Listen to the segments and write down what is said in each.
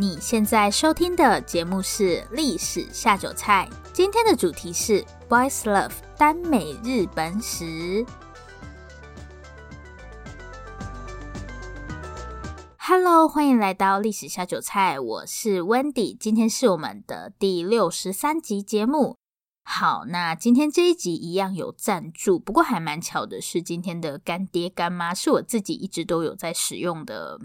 你现在收听的节目是《历史下酒菜》，今天的主题是 Boys Love 耽美日本史。Hello，欢迎来到《历史下酒菜》，我是 Wendy，今天是我们的第六十三集节目。好，那今天这一集一样有赞助，不过还蛮巧的是，今天的干爹干妈是我自己一直都有在使用的。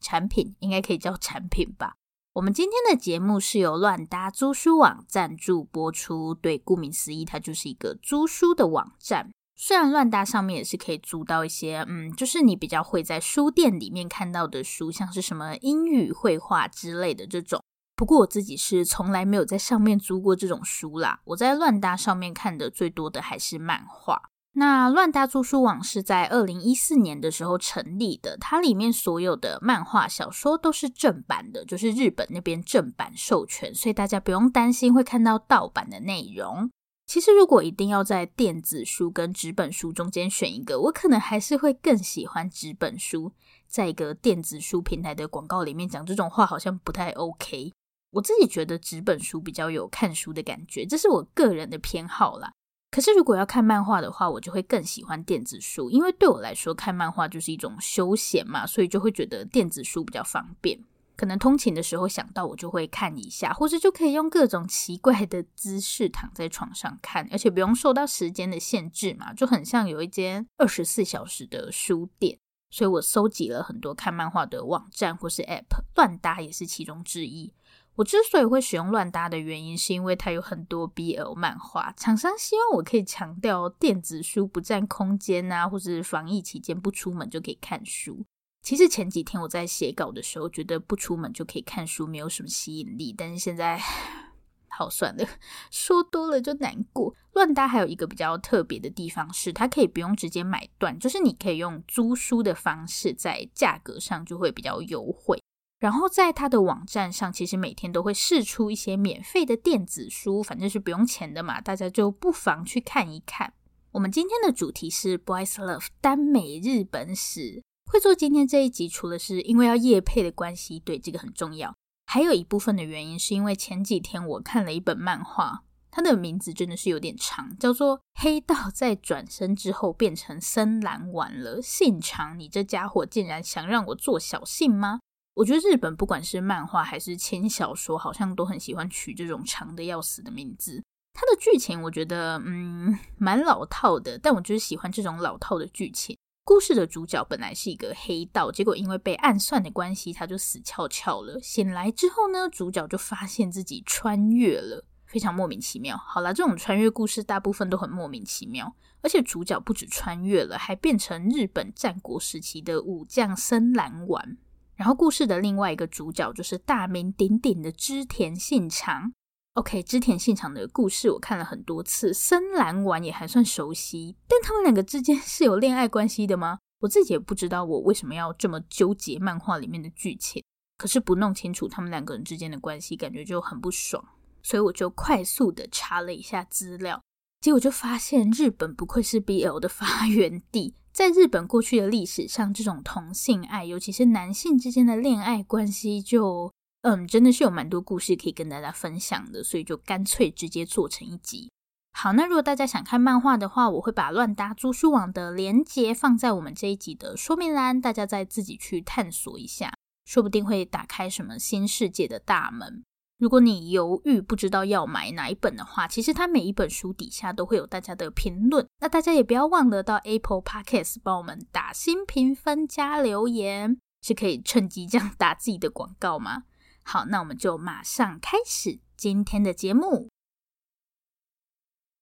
产品应该可以叫产品吧。我们今天的节目是由乱搭租书网赞助播出。对，顾名思义，它就是一个租书的网站。虽然乱搭上面也是可以租到一些，嗯，就是你比较会在书店里面看到的书，像是什么英语、绘画之类的这种。不过我自己是从来没有在上面租过这种书啦。我在乱搭上面看的最多的还是漫画。那乱搭租书网是在二零一四年的时候成立的，它里面所有的漫画小说都是正版的，就是日本那边正版授权，所以大家不用担心会看到盗版的内容。其实如果一定要在电子书跟纸本书中间选一个，我可能还是会更喜欢纸本书。在一个电子书平台的广告里面讲这种话好像不太 OK。我自己觉得纸本书比较有看书的感觉，这是我个人的偏好啦。可是，如果要看漫画的话，我就会更喜欢电子书，因为对我来说，看漫画就是一种休闲嘛，所以就会觉得电子书比较方便。可能通勤的时候想到，我就会看一下，或者就可以用各种奇怪的姿势躺在床上看，而且不用受到时间的限制嘛，就很像有一间二十四小时的书店。所以我搜集了很多看漫画的网站或是 App，乱搭也是其中之一。我之所以会使用乱搭的原因，是因为它有很多 BL 漫画。厂商希望我可以强调电子书不占空间啊，或是防疫期间不出门就可以看书。其实前几天我在写稿的时候，觉得不出门就可以看书没有什么吸引力，但是现在 好算了，说多了就难过。乱搭还有一个比较特别的地方是，它可以不用直接买断，就是你可以用租书的方式，在价格上就会比较优惠。然后在他的网站上，其实每天都会试出一些免费的电子书，反正是不用钱的嘛，大家就不妨去看一看。我们今天的主题是 Boys Love 耽美日本史。会做今天这一集，除了是因为要夜配的关系，对，这个很重要，还有一部分的原因是因为前几天我看了一本漫画，它的名字真的是有点长，叫做《黑道在转身之后变成森兰丸了》，信长，你这家伙竟然想让我做小信吗？我觉得日本不管是漫画还是轻小说，好像都很喜欢取这种长的要死的名字。它的剧情我觉得嗯蛮老套的，但我就是喜欢这种老套的剧情。故事的主角本来是一个黑道，结果因为被暗算的关系，他就死翘翘了。醒来之后呢，主角就发现自己穿越了，非常莫名其妙。好啦，这种穿越故事大部分都很莫名其妙，而且主角不止穿越了，还变成日本战国时期的武将森兰丸。然后故事的另外一个主角就是大名鼎鼎的织田信长。OK，织田信长的故事我看了很多次，森兰丸也还算熟悉。但他们两个之间是有恋爱关系的吗？我自己也不知道，我为什么要这么纠结漫画里面的剧情。可是不弄清楚他们两个人之间的关系，感觉就很不爽。所以我就快速的查了一下资料，结果就发现日本不愧是 BL 的发源地。在日本过去的历史上，这种同性爱，尤其是男性之间的恋爱关系就，嗯，真的是有蛮多故事可以跟大家分享的，所以就干脆直接做成一集。好，那如果大家想看漫画的话，我会把乱搭租书网的连接放在我们这一集的说明栏，大家再自己去探索一下，说不定会打开什么新世界的大门。如果你犹豫不知道要买哪一本的话，其实它每一本书底下都会有大家的评论。那大家也不要忘了到 Apple Podcast 帮我们打新评分加留言，是可以趁机这样打自己的广告吗？好，那我们就马上开始今天的节目。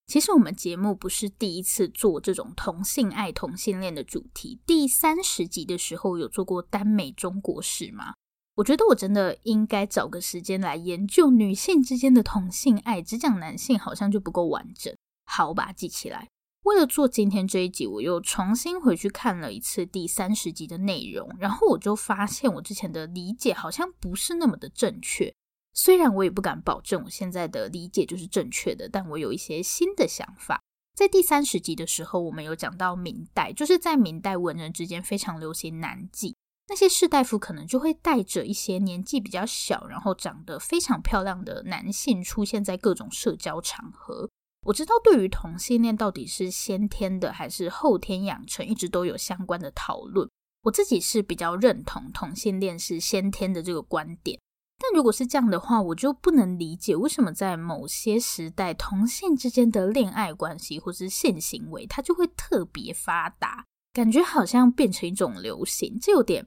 其实我们节目不是第一次做这种同性爱、同性恋的主题，第三十集的时候有做过耽美中国史吗？我觉得我真的应该找个时间来研究女性之间的同性爱，只讲男性好像就不够完整。好，把它记起来。为了做今天这一集，我又重新回去看了一次第三十集的内容，然后我就发现我之前的理解好像不是那么的正确。虽然我也不敢保证我现在的理解就是正确的，但我有一些新的想法。在第三十集的时候，我们有讲到明代，就是在明代文人之间非常流行男妓。那些士大夫可能就会带着一些年纪比较小，然后长得非常漂亮的男性出现在各种社交场合。我知道，对于同性恋到底是先天的还是后天养成，一直都有相关的讨论。我自己是比较认同同性恋是先天的这个观点。但如果是这样的话，我就不能理解为什么在某些时代，同性之间的恋爱关系或是性行为，它就会特别发达。感觉好像变成一种流行，这有点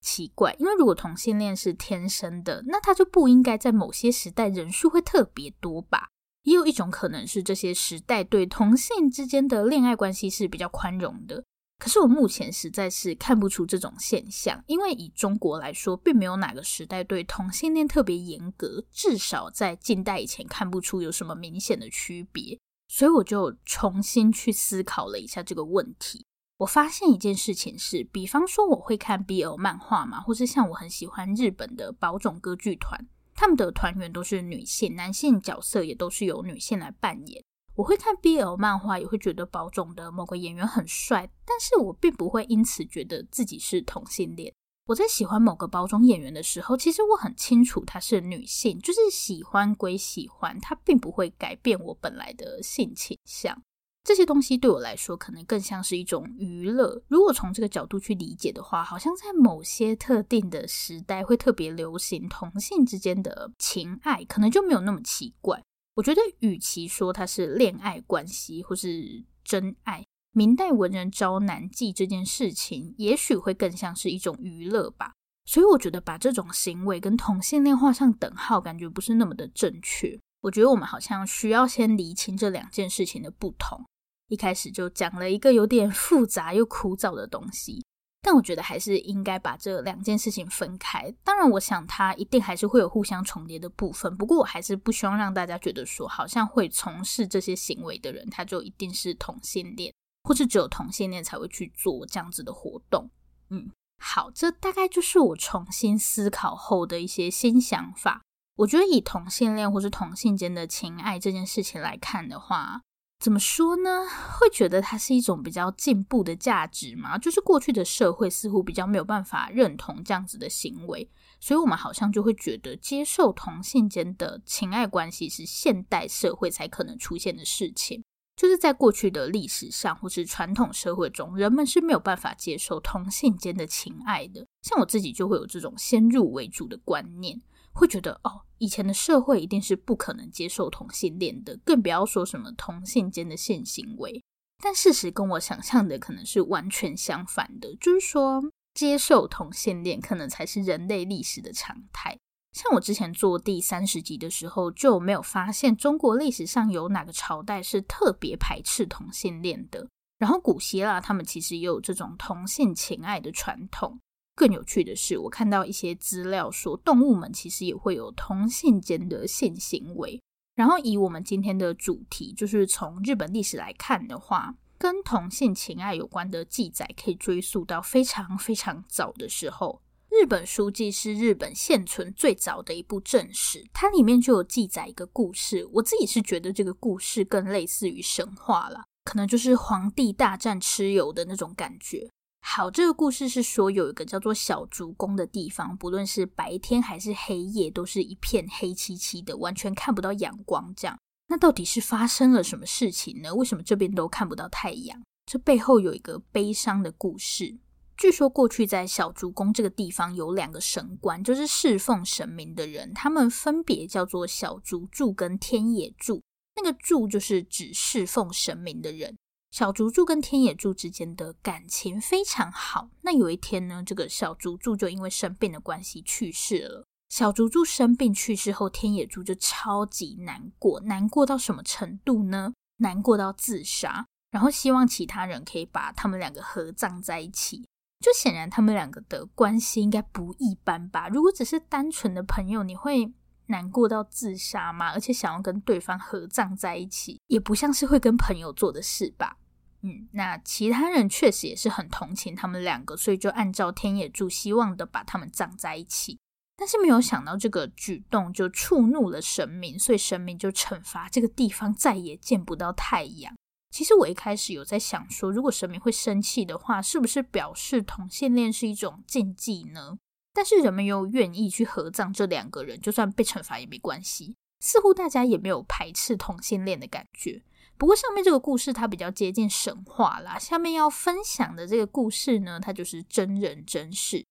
奇怪。因为如果同性恋是天生的，那他就不应该在某些时代人数会特别多吧？也有一种可能是这些时代对同性之间的恋爱关系是比较宽容的。可是我目前实在是看不出这种现象，因为以中国来说，并没有哪个时代对同性恋特别严格，至少在近代以前看不出有什么明显的区别。所以我就重新去思考了一下这个问题。我发现一件事情是，比方说我会看 BL 漫画嘛，或是像我很喜欢日本的宝冢歌剧团，他们的团员都是女性，男性角色也都是由女性来扮演。我会看 BL 漫画，也会觉得宝冢的某个演员很帅，但是我并不会因此觉得自己是同性恋。我在喜欢某个宝冢演员的时候，其实我很清楚她是女性，就是喜欢归喜欢，她并不会改变我本来的性倾向。这些东西对我来说，可能更像是一种娱乐。如果从这个角度去理解的话，好像在某些特定的时代会特别流行同性之间的情爱，可能就没有那么奇怪。我觉得，与其说它是恋爱关系或是真爱，明代文人招男妓这件事情，也许会更像是一种娱乐吧。所以，我觉得把这种行为跟同性恋画上等号，感觉不是那么的正确。我觉得我们好像需要先厘清这两件事情的不同。一开始就讲了一个有点复杂又枯燥的东西，但我觉得还是应该把这两件事情分开。当然，我想它一定还是会有互相重叠的部分。不过，我还是不希望让大家觉得说，好像会从事这些行为的人，他就一定是同性恋，或是只有同性恋才会去做这样子的活动。嗯，好，这大概就是我重新思考后的一些新想法。我觉得以同性恋或是同性间的情爱这件事情来看的话，怎么说呢？会觉得它是一种比较进步的价值吗？就是过去的社会似乎比较没有办法认同这样子的行为，所以我们好像就会觉得接受同性间的情爱关系是现代社会才可能出现的事情。就是在过去的历史上或是传统社会中，人们是没有办法接受同性间的情爱的。像我自己就会有这种先入为主的观念。会觉得哦，以前的社会一定是不可能接受同性恋的，更不要说什么同性间的性行为。但事实跟我想象的可能是完全相反的，就是说接受同性恋可能才是人类历史的常态。像我之前做第三十集的时候，就没有发现中国历史上有哪个朝代是特别排斥同性恋的。然后古希腊他们其实也有这种同性情爱的传统。更有趣的是，我看到一些资料说，动物们其实也会有同性间的性行为。然后，以我们今天的主题，就是从日本历史来看的话，跟同性情爱有关的记载可以追溯到非常非常早的时候。日本书记是日本现存最早的一部正史，它里面就有记载一个故事。我自己是觉得这个故事更类似于神话了，可能就是皇帝大战蚩尤的那种感觉。好，这个故事是说有一个叫做小竹宫的地方，不论是白天还是黑夜，都是一片黑漆漆的，完全看不到阳光。这样，那到底是发生了什么事情呢？为什么这边都看不到太阳？这背后有一个悲伤的故事。据说过去在小竹宫这个地方有两个神官，就是侍奉神明的人，他们分别叫做小竹柱跟天野柱。那个柱就是指侍奉神明的人。小竹柱跟天野柱之间的感情非常好。那有一天呢，这个小竹柱就因为生病的关系去世了。小竹柱生病去世后，天野柱就超级难过，难过到什么程度呢？难过到自杀，然后希望其他人可以把他们两个合葬在一起。就显然他们两个的关系应该不一般吧？如果只是单纯的朋友，你会难过到自杀吗？而且想要跟对方合葬在一起，也不像是会跟朋友做的事吧？嗯，那其他人确实也是很同情他们两个，所以就按照天野柱希望的把他们葬在一起。但是没有想到这个举动就触怒了神明，所以神明就惩罚这个地方再也见不到太阳。其实我一开始有在想说，如果神明会生气的话，是不是表示同性恋是一种禁忌呢？但是人们又愿意去合葬这两个人，就算被惩罚也没关系。似乎大家也没有排斥同性恋的感觉。不过上面这个故事它比较接近神话啦，下面要分享的这个故事呢，它就是真人真事。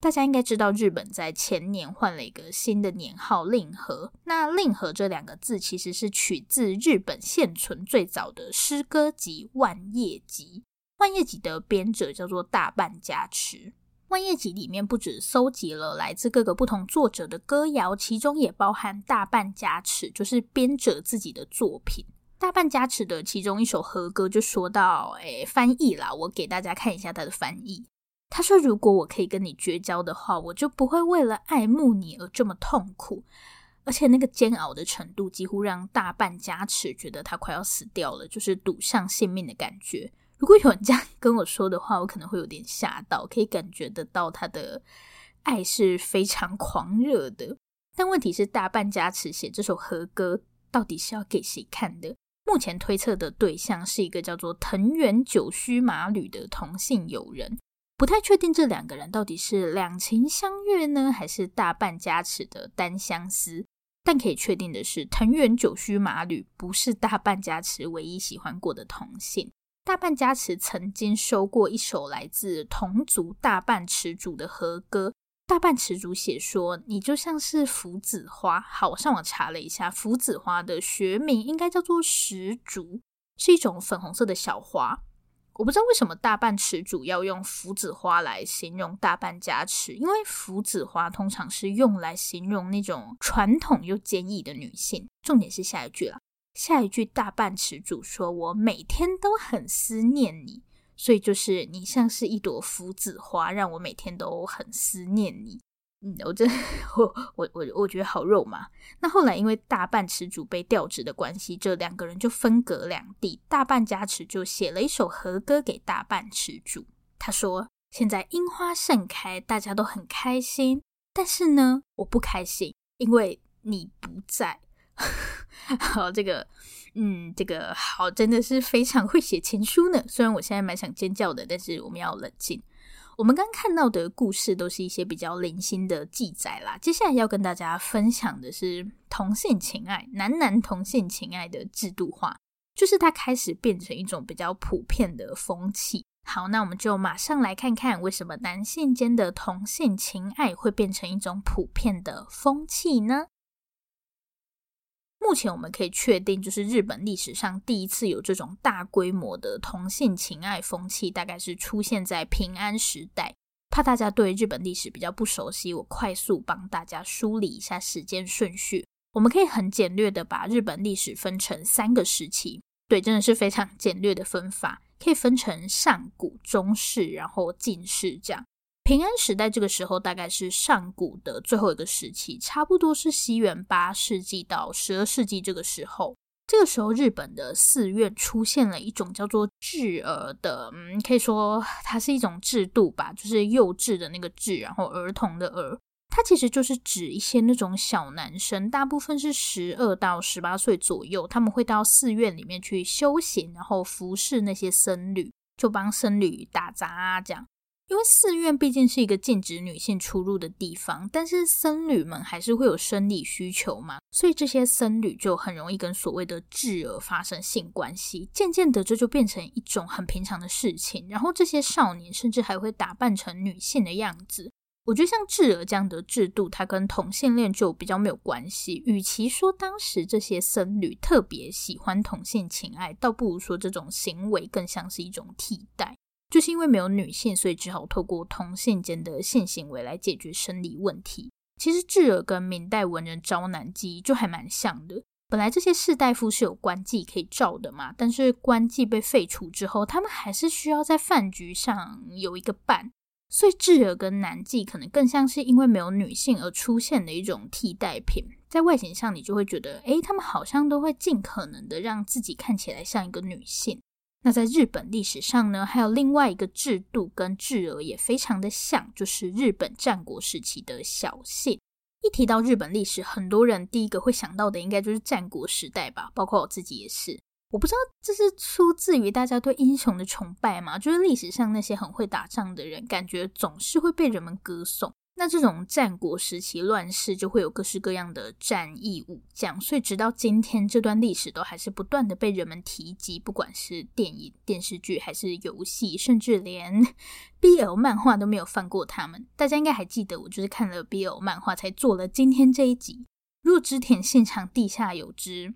大家应该知道，日本在前年换了一个新的年号“令和”。那“令和”这两个字其实是取自日本现存最早的诗歌集《万叶集》。《万叶集》的编者叫做大半家持。《万叶集》里面不止搜集了来自各个不同作者的歌谣，其中也包含大半家持，就是编者自己的作品。大半加持的其中一首和歌就说到：“诶，翻译啦，我给大家看一下他的翻译。”他说：“如果我可以跟你绝交的话，我就不会为了爱慕你而这么痛苦。而且那个煎熬的程度，几乎让大半加持觉得他快要死掉了，就是赌上性命的感觉。如果有人这样跟我说的话，我可能会有点吓到，可以感觉得到他的爱是非常狂热的。但问题是，大半加持写这首和歌到底是要给谁看的？目前推测的对象是一个叫做藤原九须马吕的同性友人。”不太确定这两个人到底是两情相悦呢，还是大半家持的单相思。但可以确定的是，藤原九须马吕不是大半家持唯一喜欢过的同性。大半家持曾经收过一首来自同族大半持主的和歌，大半持主写说：“你就像是福子花。”好，我上网查了一下，福子花的学名应该叫做石竹，是一种粉红色的小花。我不知道为什么大半持主要用福子花来形容大半家持，因为福子花通常是用来形容那种传统又坚毅的女性。重点是下一句啦，下一句大半持主说：“我每天都很思念你。”所以就是你像是一朵福子花，让我每天都很思念你。嗯，我真 我我我我觉得好肉麻。那后来因为大半持主被调职的关系，这两个人就分隔两地。大半家持就写了一首和歌给大半持主，他说：“现在樱花盛开，大家都很开心，但是呢，我不开心，因为你不在。”好，这个，嗯，这个好，真的是非常会写情书呢。虽然我现在蛮想尖叫的，但是我们要冷静。我们刚看到的故事都是一些比较零星的记载啦。接下来要跟大家分享的是同性情爱，男男同性情爱的制度化，就是它开始变成一种比较普遍的风气。好，那我们就马上来看看为什么男性间的同性情爱会变成一种普遍的风气呢？目前我们可以确定，就是日本历史上第一次有这种大规模的同性情爱风气，大概是出现在平安时代。怕大家对日本历史比较不熟悉，我快速帮大家梳理一下时间顺序。我们可以很简略的把日本历史分成三个时期，对，真的是非常简略的分法，可以分成上古、中世，然后近世这样。平安时代这个时候大概是上古的最后一个时期，差不多是西元八世纪到十二世纪这个时候。这个时候，日本的寺院出现了一种叫做稚儿的，嗯，可以说它是一种制度吧，就是幼稚的那个稚，然后儿童的儿。它其实就是指一些那种小男生，大部分是十二到十八岁左右，他们会到寺院里面去修行，然后服侍那些僧侣，就帮僧侣打杂啊，这样。因为寺院毕竟是一个禁止女性出入的地方，但是僧侣们还是会有生理需求嘛，所以这些僧侣就很容易跟所谓的智儿发生性关系。渐渐的，这就变成一种很平常的事情。然后这些少年甚至还会打扮成女性的样子。我觉得像智儿这样的制度，它跟同性恋就比较没有关系。与其说当时这些僧侣特别喜欢同性情爱，倒不如说这种行为更像是一种替代。就是因为没有女性，所以只好透过同性间的性行为来解决生理问题。其实智儿跟明代文人招男妓就还蛮像的。本来这些士大夫是有官妓可以召的嘛，但是官妓被废除之后，他们还是需要在饭局上有一个伴，所以智儿跟男妓可能更像是因为没有女性而出现的一种替代品。在外形上，你就会觉得，诶，他们好像都会尽可能的让自己看起来像一个女性。那在日本历史上呢，还有另外一个制度跟稚儿也非常的像，就是日本战国时期的小姓。一提到日本历史，很多人第一个会想到的应该就是战国时代吧，包括我自己也是。我不知道这是出自于大家对英雄的崇拜吗？就是历史上那些很会打仗的人，感觉总是会被人们歌颂。那这种战国时期乱世，就会有各式各样的战役武将，所以直到今天，这段历史都还是不断的被人们提及。不管是电影、电视剧，还是游戏，甚至连 BL 漫画都没有放过他们。大家应该还记得，我就是看了 BL 漫画才做了今天这一集。若织田现场地下有知。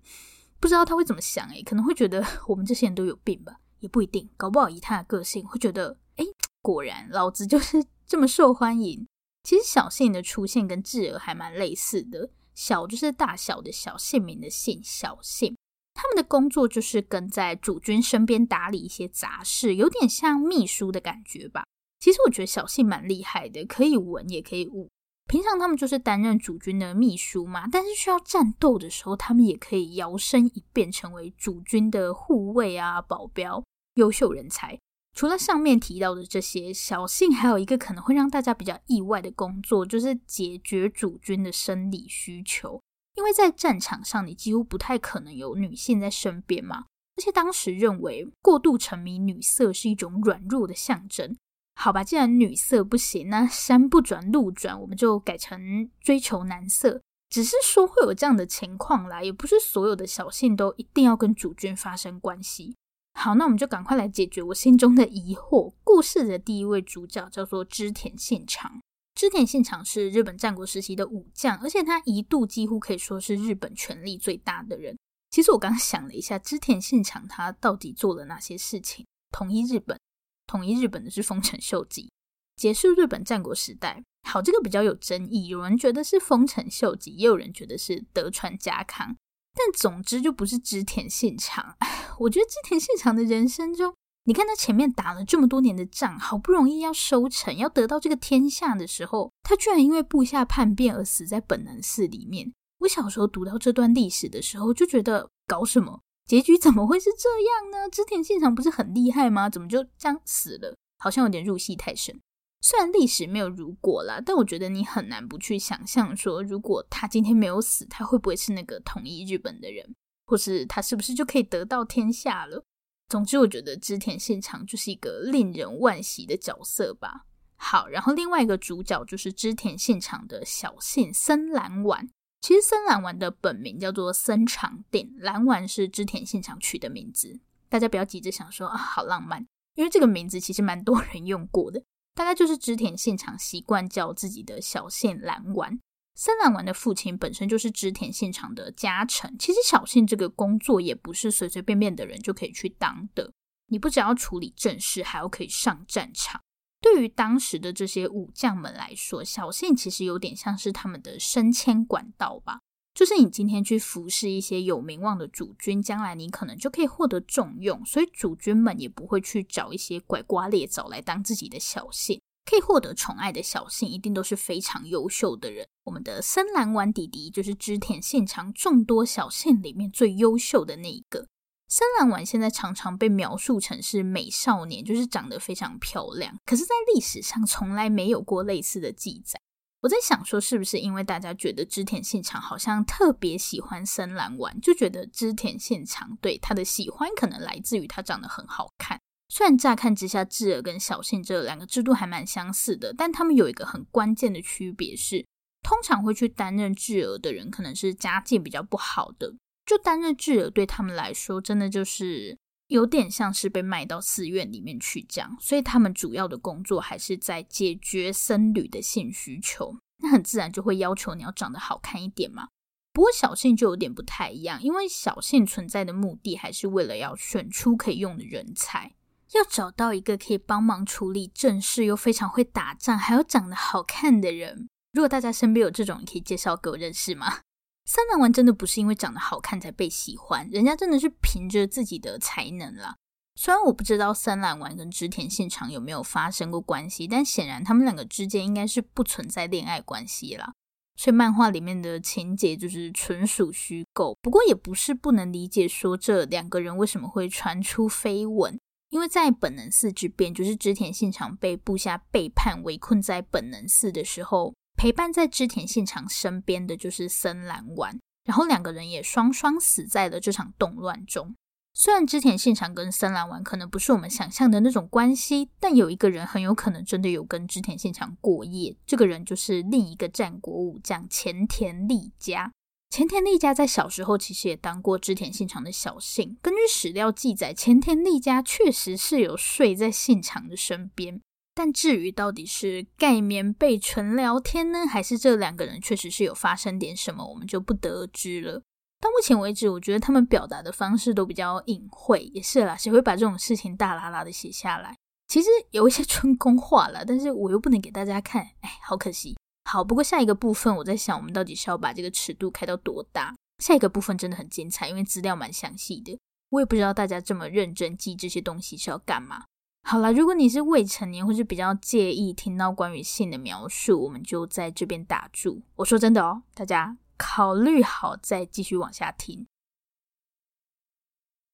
不知道他会怎么想诶，可能会觉得 我们这些人都有病吧，也不一定，搞不好以他的个性会觉得，诶，果然老子就是这么受欢迎。其实小姓的出现跟智儿还蛮类似的，小就是大小的小，姓名的姓，小姓。他们的工作就是跟在主君身边打理一些杂事，有点像秘书的感觉吧。其实我觉得小姓蛮厉害的，可以文也可以武。平常他们就是担任主君的秘书嘛，但是需要战斗的时候，他们也可以摇身一变成为主君的护卫啊、保镖，优秀人才。除了上面提到的这些，小信还有一个可能会让大家比较意外的工作，就是解决主君的生理需求。因为在战场上，你几乎不太可能有女性在身边嘛，而且当时认为过度沉迷女色是一种软弱的象征。好吧，既然女色不行，那山不转路转，我们就改成追求男色。只是说会有这样的情况啦，也不是所有的小信都一定要跟主君发生关系。好，那我们就赶快来解决我心中的疑惑。故事的第一位主角叫做织田信长。织田信长是日本战国时期的武将，而且他一度几乎可以说是日本权力最大的人。其实我刚想了一下，织田信长他到底做了哪些事情？统一日本。统一日本的是丰臣秀吉，结束日本战国时代。好，这个比较有争议，有人觉得是丰臣秀吉，也有人觉得是德川家康。但总之就不是织田信长。我觉得织田信长的人生中，你看他前面打了这么多年的仗，好不容易要收成，要得到这个天下的时候，他居然因为部下叛变而死在本能寺里面。我小时候读到这段历史的时候，就觉得搞什么？结局怎么会是这样呢？织田信长不是很厉害吗？怎么就这样死了？好像有点入戏太深。虽然历史没有如果啦，但我觉得你很难不去想象说，如果他今天没有死，他会不会是那个统一日本的人？或是他是不是就可以得到天下了？总之，我觉得织田信长就是一个令人惋惜的角色吧。好，然后另外一个主角就是织田信长的小信森兰丸。其实森兰丸的本名叫做森长定，兰丸是织田信长取的名字。大家不要急着想说啊，好浪漫，因为这个名字其实蛮多人用过的。大概就是织田信长习惯叫自己的小信蓝丸。森蓝丸的父亲本身就是织田信长的家臣。其实小信这个工作也不是随随便便的人就可以去当的，你不只要处理政事，还要可以上战场。对于当时的这些武将们来说，小信其实有点像是他们的升迁管道吧。就是你今天去服侍一些有名望的主君，将来你可能就可以获得重用，所以主君们也不会去找一些拐瓜裂枣来当自己的小信。可以获得宠爱的小信，一定都是非常优秀的人。我们的森兰丸弟弟就是织田信长众多小信里面最优秀的那一个。森兰丸现在常常被描述成是美少年，就是长得非常漂亮。可是，在历史上从来没有过类似的记载。我在想说，是不是因为大家觉得织田信长好像特别喜欢森兰丸，就觉得织田信长对他的喜欢可能来自于他长得很好看。虽然乍看之下，智儿跟小信这两个制度还蛮相似的，但他们有一个很关键的区别是，通常会去担任智儿的人，可能是家境比较不好的。就担任智儿对他们来说，真的就是有点像是被卖到寺院里面去这样，所以他们主要的工作还是在解决僧侣的性需求。那很自然就会要求你要长得好看一点嘛。不过小信就有点不太一样，因为小信存在的目的还是为了要选出可以用的人才，要找到一个可以帮忙处理政事又非常会打仗，还有长得好看的人。如果大家身边有这种，你可以介绍给我认识吗？森兰丸真的不是因为长得好看才被喜欢，人家真的是凭着自己的才能啦。虽然我不知道森兰丸跟织田信长有没有发生过关系，但显然他们两个之间应该是不存在恋爱关系啦。所以漫画里面的情节就是纯属虚构。不过也不是不能理解，说这两个人为什么会传出绯闻，因为在本能寺之变，就是织田信长被部下背叛围困在本能寺的时候。陪伴在织田信长身边的就是森兰丸，然后两个人也双双死在了这场动乱中。虽然织田信长跟森兰丸可能不是我们想象的那种关系，但有一个人很有可能真的有跟织田信长过夜。这个人就是另一个战国武将前田利家。前田利家在小时候其实也当过织田信长的小姓。根据史料记载，前田利家确实是有睡在信长的身边。但至于到底是盖棉被纯聊天呢，还是这两个人确实是有发生点什么，我们就不得而知了。到目前为止，我觉得他们表达的方式都比较隐晦，也是啦，谁会把这种事情大剌剌的写下来？其实有一些春宫画了，但是我又不能给大家看，哎，好可惜。好，不过下一个部分我在想，我们到底是要把这个尺度开到多大？下一个部分真的很精彩，因为资料蛮详细的，我也不知道大家这么认真记这些东西是要干嘛。好啦，如果你是未成年或是比较介意听到关于性的描述，我们就在这边打住。我说真的哦，大家考虑好再继续往下听。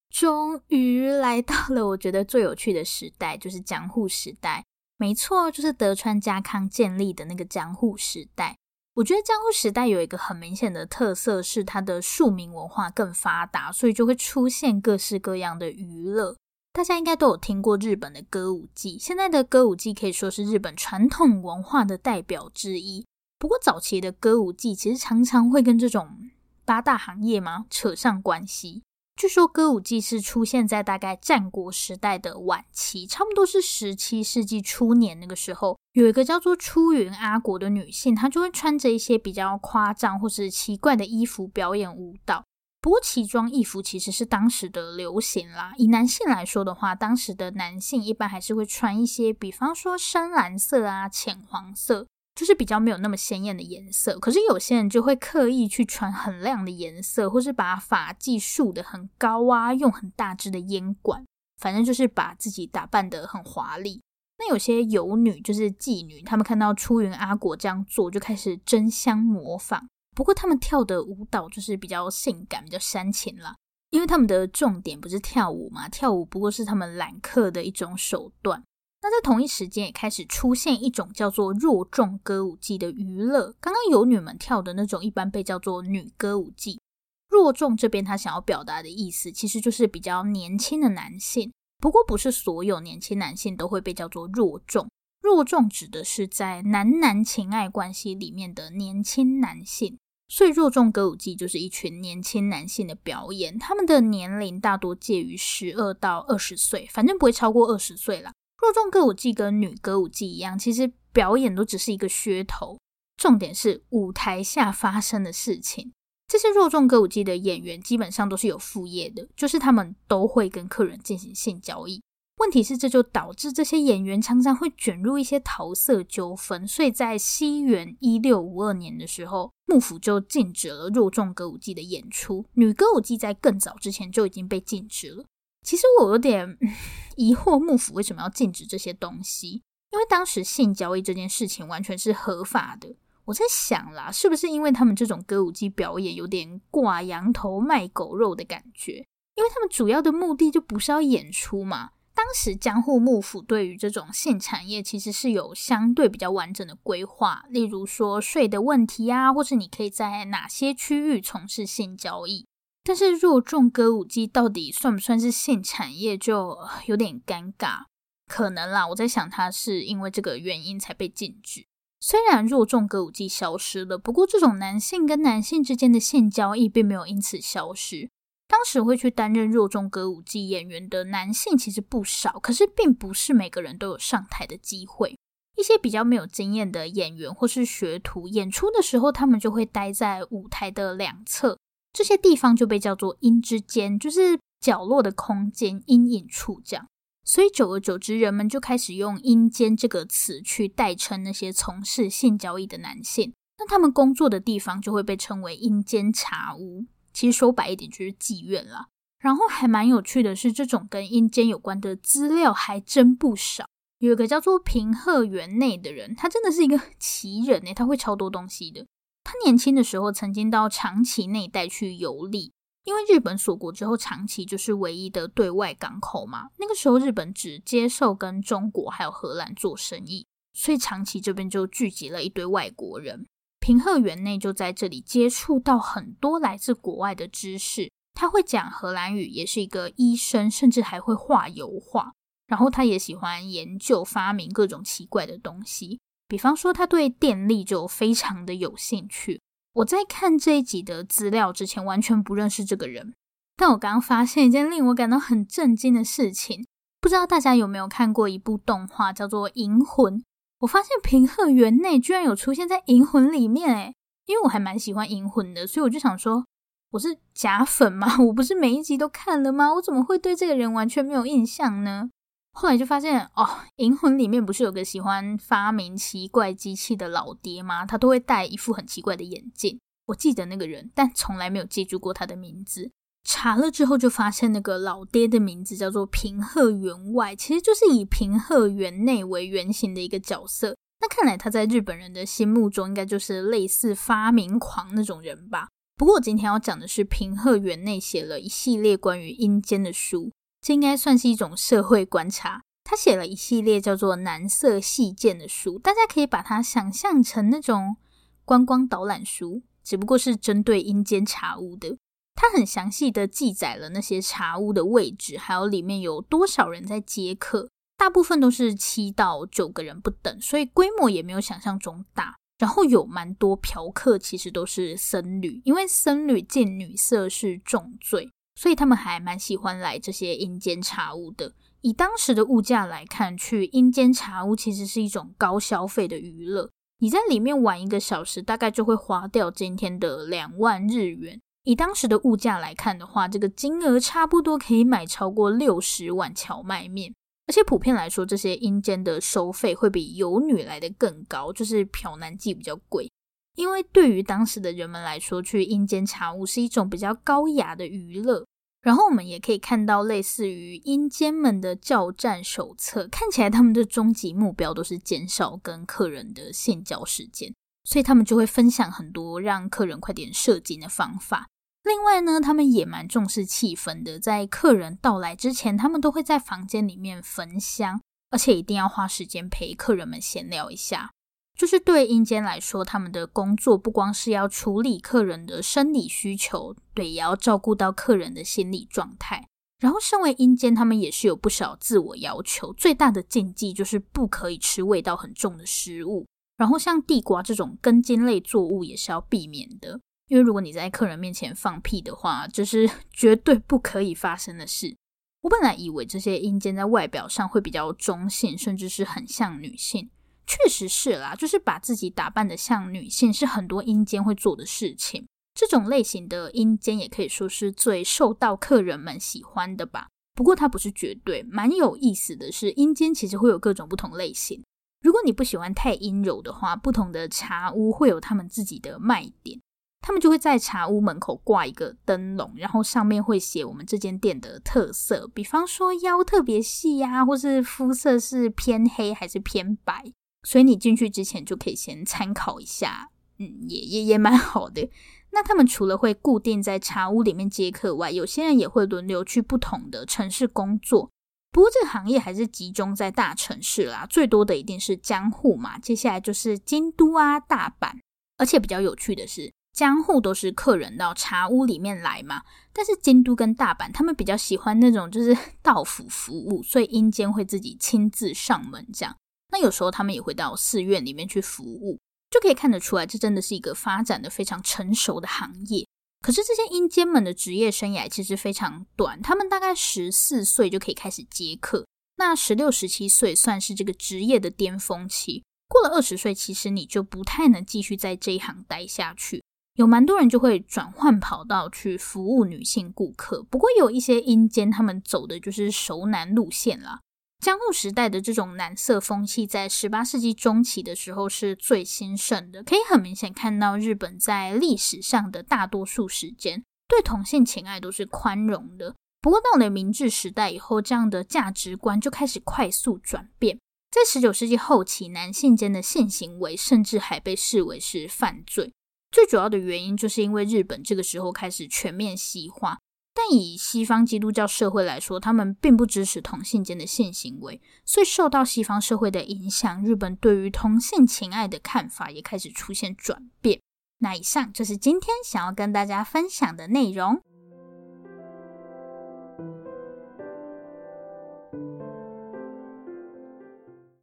终于来到了我觉得最有趣的时代，就是江户时代。没错，就是德川家康建立的那个江户时代。我觉得江户时代有一个很明显的特色，是它的庶民文化更发达，所以就会出现各式各样的娱乐。大家应该都有听过日本的歌舞伎，现在的歌舞伎可以说是日本传统文化的代表之一。不过早期的歌舞伎其实常常会跟这种八大行业嘛扯上关系。据说歌舞伎是出现在大概战国时代的晚期，差不多是十七世纪初年那个时候，有一个叫做出云阿国的女性，她就会穿着一些比较夸张或是奇怪的衣服表演舞蹈。不过奇装异服其实是当时的流行啦。以男性来说的话，当时的男性一般还是会穿一些，比方说深蓝色啊、浅黄色，就是比较没有那么鲜艳的颜色。可是有些人就会刻意去穿很亮的颜色，或是把发髻竖得很高啊，用很大支的烟管，反正就是把自己打扮得很华丽。那有些游女就是妓女，她们看到出云阿果这样做，就开始争相模仿。不过他们跳的舞蹈就是比较性感，比较煽情啦。因为他们的重点不是跳舞嘛，跳舞不过是他们揽客的一种手段。那在同一时间也开始出现一种叫做弱众歌舞伎的娱乐。刚刚游女们跳的那种一般被叫做女歌舞伎。弱众这边他想要表达的意思，其实就是比较年轻的男性。不过不是所有年轻男性都会被叫做弱众，弱众指的是在男男情爱关系里面的年轻男性。所以，弱众歌舞伎就是一群年轻男性的表演，他们的年龄大多介于十二到二十岁，反正不会超过二十岁啦。弱众歌舞伎跟女歌舞伎一样，其实表演都只是一个噱头，重点是舞台下发生的事情。这些弱众歌舞伎的演员基本上都是有副业的，就是他们都会跟客人进行性交易。问题是，这就导致这些演员常常会卷入一些桃色纠纷，所以在西元一六五二年的时候，幕府就禁止了弱众歌舞伎的演出。女歌舞伎在更早之前就已经被禁止了。其实我有点 疑惑，幕府为什么要禁止这些东西？因为当时性交易这件事情完全是合法的。我在想啦，是不是因为他们这种歌舞伎表演有点挂羊头卖狗肉的感觉？因为他们主要的目的就不是要演出嘛。当时江户幕府对于这种性产业其实是有相对比较完整的规划，例如说税的问题啊，或是你可以在哪些区域从事性交易。但是弱众歌舞伎到底算不算是性产业，就有点尴尬。可能啦，我在想它是因为这个原因才被禁止。虽然弱众歌舞伎消失了，不过这种男性跟男性之间的性交易并没有因此消失。当时会去担任弱中歌舞伎演员的男性其实不少，可是并不是每个人都有上台的机会。一些比较没有经验的演员或是学徒演出的时候，他们就会待在舞台的两侧，这些地方就被叫做阴之间，就是角落的空间、阴影处这样。所以久而久之，人们就开始用阴间这个词去代称那些从事性交易的男性。那他们工作的地方就会被称为阴间茶屋。其实说白一点就是妓院啦。然后还蛮有趣的是，这种跟阴间有关的资料还真不少。有一个叫做平贺园内的人，他真的是一个 奇人诶，他会超多东西的。他年轻的时候曾经到长崎那一带去游历，因为日本锁国之后，长崎就是唯一的对外港口嘛。那个时候日本只接受跟中国还有荷兰做生意，所以长崎这边就聚集了一堆外国人。平贺园内就在这里接触到很多来自国外的知识，他会讲荷兰语，也是一个医生，甚至还会画油画。然后他也喜欢研究发明各种奇怪的东西，比方说他对电力就非常的有兴趣。我在看这一集的资料之前，完全不认识这个人。但我刚刚发现一件令我感到很震惊的事情，不知道大家有没有看过一部动画叫做《银魂》？我发现平贺源内居然有出现在《银魂》里面，诶，因为我还蛮喜欢《银魂》的，所以我就想说，我是假粉吗？我不是每一集都看了吗？我怎么会对这个人完全没有印象呢？后来就发现哦，《银魂》里面不是有个喜欢发明奇怪机器的老爹吗？他都会戴一副很奇怪的眼镜。我记得那个人，但从来没有记住过他的名字。查了之后就发现那个老爹的名字叫做平贺源外，其实就是以平贺源内为原型的一个角色。那看来他在日本人的心目中应该就是类似发明狂那种人吧。不过我今天要讲的是平贺源内写了一系列关于阴间的书。这应该算是一种社会观察。他写了一系列叫做《男色细见》的书，大家可以把它想象成那种观光导览书，只不过是针对阴间茶屋的。他很详细的记载了那些茶屋的位置，还有里面有多少人在接客，大部分都是七到九个人不等，所以规模也没有想象中大。然后有蛮多嫖客，其实都是僧侣，因为僧侣见女色是重罪。所以他们还蛮喜欢来这些阴间茶屋的。以当时的物价来看，去阴间茶屋其实是一种高消费的娱乐。你在里面玩一个小时，大概就会花掉今天的两万日元。以当时的物价来看的话，这个金额差不多可以买超过六十碗荞麦面。而且普遍来说，这些阴间的收费会比游女来的更高，就是嫖男妓比较贵。因为对于当时的人们来说，去阴间茶屋是一种比较高雅的娱乐。然后我们也可以看到，类似于阴间们的教战手册，看起来他们的终极目标都是减少跟客人的性交时间，所以他们就会分享很多让客人快点射精的方法。另外呢，他们也蛮重视气氛的，在客人到来之前，他们都会在房间里面焚香，而且一定要花时间陪客人们闲聊一下。就是对阴间来说，他们的工作不光是要处理客人的生理需求，对，也要照顾到客人的心理状态。然后，身为阴间，他们也是有不少自我要求。最大的禁忌就是不可以吃味道很重的食物，然后像地瓜这种根茎类作物也是要避免的。因为如果你在客人面前放屁的话，这是 绝对不可以发生的事。我本来以为这些阴间在外表上会比较中性，甚至是很像女性。确实是啦，就是把自己打扮得像女性，是很多阴间会做的事情。这种类型的阴间也可以说是最受到客人们喜欢的吧。不过它不是绝对，蛮有意思的是，阴间其实会有各种不同类型。如果你不喜欢太阴柔的话，不同的茶屋会有他们自己的卖点，他们就会在茶屋门口挂一个灯笼，然后上面会写我们这间店的特色，比方说腰特别细呀，或是肤色是偏黑还是偏白。所以你进去之前就可以先参考一下，嗯，也也也蛮好的。那他们除了会固定在茶屋里面接客外，有些人也会轮流去不同的城市工作。不过这个行业还是集中在大城市啦，最多的一定是江户嘛。接下来就是京都啊、大阪。而且比较有趣的是，江户都是客人到茶屋里面来嘛，但是京都跟大阪他们比较喜欢那种就是 到府服务，所以阴间会自己亲自上门这样。那有时候他们也会到寺院里面去服务，就可以看得出来，这真的是一个发展的非常成熟的行业。可是这些阴间们的职业生涯其实非常短，他们大概十四岁就可以开始接客，那十六、十七岁算是这个职业的巅峰期。过了二十岁，其实你就不太能继续在这一行待下去。有蛮多人就会转换跑道去服务女性顾客，不过有一些阴间他们走的就是熟男路线啦。江户时代的这种男色风气，在十八世纪中期的时候是最兴盛的。可以很明显看到，日本在历史上的大多数时间对同性情爱都是宽容的。不过到了明治时代以后，这样的价值观就开始快速转变。在十九世纪后期，男性间的性行为甚至还被视为是犯罪。最主要的原因，就是因为日本这个时候开始全面西化。但以西方基督教社会来说他们并不支持同性间的性行为所以受到西方社会的影响日本对于同性情爱的看法也开始出现转变。那以上就是今天想要跟大家分享的内容。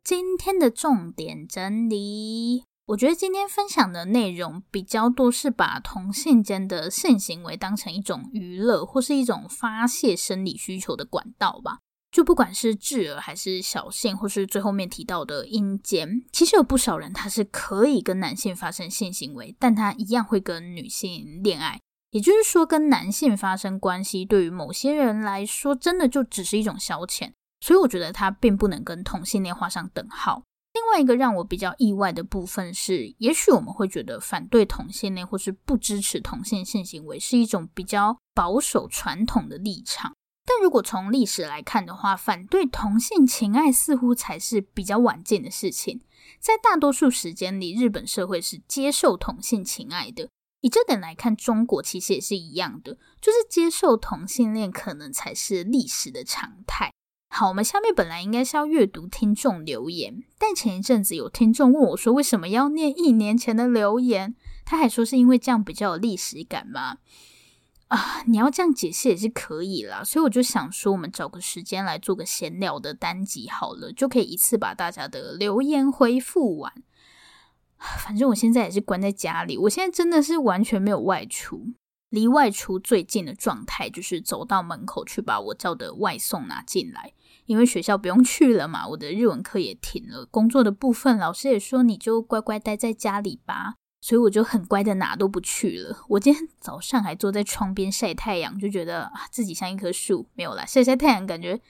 今天的重点整理。我觉得今天分享的内容比较多，是把同性间的性行为当成一种娱乐或是一种发泄生理需求的管道吧。就不管是智儿还是小性，或是最后面提到的阴间，其实有不少人他是可以跟男性发生性行为，但他一样会跟女性恋爱。也就是说，跟男性发生关系，对于某些人来说，真的就只是一种消遣。所以我觉得它并不能跟同性恋画上等号。另外一个让我比较意外的部分是，也许我们会觉得反对同性恋或是不支持同性性行为是一种比较保守传统的立场。但如果从历史来看的话，反对同性情爱似乎才是比较晚见的事情。在大多数时间里，日本社会是接受同性情爱的。以这点来看，中国其实也是一样的，就是接受同性恋可能才是历史的常态。好，我们下面本来应该是要阅读听众留言，但前一阵子有听众问我说，为什么要念一年前的留言？他还说是因为这样比较有历史感吗？啊，你要这样解释也是可以啦。所以我就想说，我们找个时间来做个闲聊的单集好了，就可以一次把大家的留言回复完。反正我现在也是关在家里，我现在真的是完全没有外出。离外出最近的状态就是走到门口去把我叫的外送拿进来，因为学校不用去了嘛，我的日文课也停了，工作的部分老师也说你就乖乖待在家里吧，所以我就很乖的哪都不去了。我今天早上还坐在窗边晒太阳，就觉得啊自己像一棵树，没有啦，晒晒太阳感觉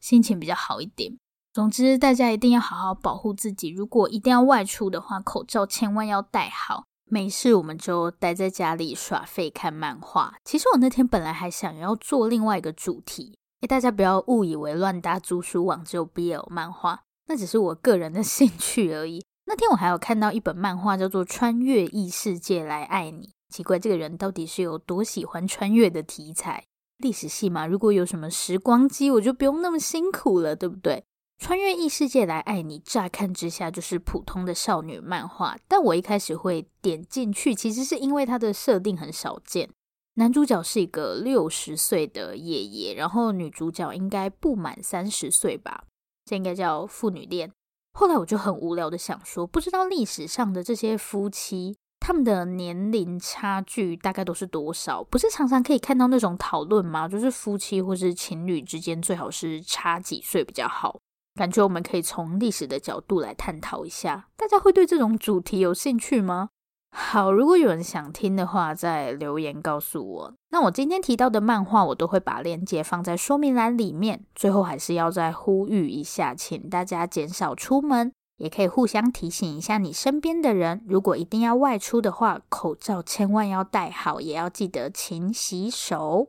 心情比较好一点。总之，大家一定要好好保护自己，如果一定要外出的话，口罩千万要戴好。没事，我们就待在家里耍废看漫画。其实我那天本来还想要做另外一个主题，大家不要误以为乱搭租书网只有 BL 漫画，那只是我个人的 兴趣而已。那天我还有看到一本漫画叫做《穿越异世界来爱你》，奇怪这个人到底是有多喜欢穿越的题材？历史系嘛，如果有什么时光机，我就不用那么辛苦了，对不对？穿越异世界来爱你，乍看之下就是普通的少女漫画，但我一开始会点进去，其实是因为它的设定很少见。男主角是一个六十岁的爷爷，然后女主角应该不满三十岁吧，这应该叫父女恋。后来我就很无聊的想说，不知道历史上的这些夫妻，他们的年龄差距大概都是多少？不是常常可以看到那种讨论吗？就是夫妻或是情侣之间最好是差几岁比较好。感觉我们可以从历史的角度来探讨一下，大家会对这种主题有兴趣吗？好，如果有人想听的话，再留言告诉我。那我今天提到的漫画，我都会把链接放在说明栏里面。最后还是要再呼吁一下，请大家减少出门，也可以互相提醒一下你身边的人。如果一定要外出的话，口罩千万要戴好，也要记得勤洗手。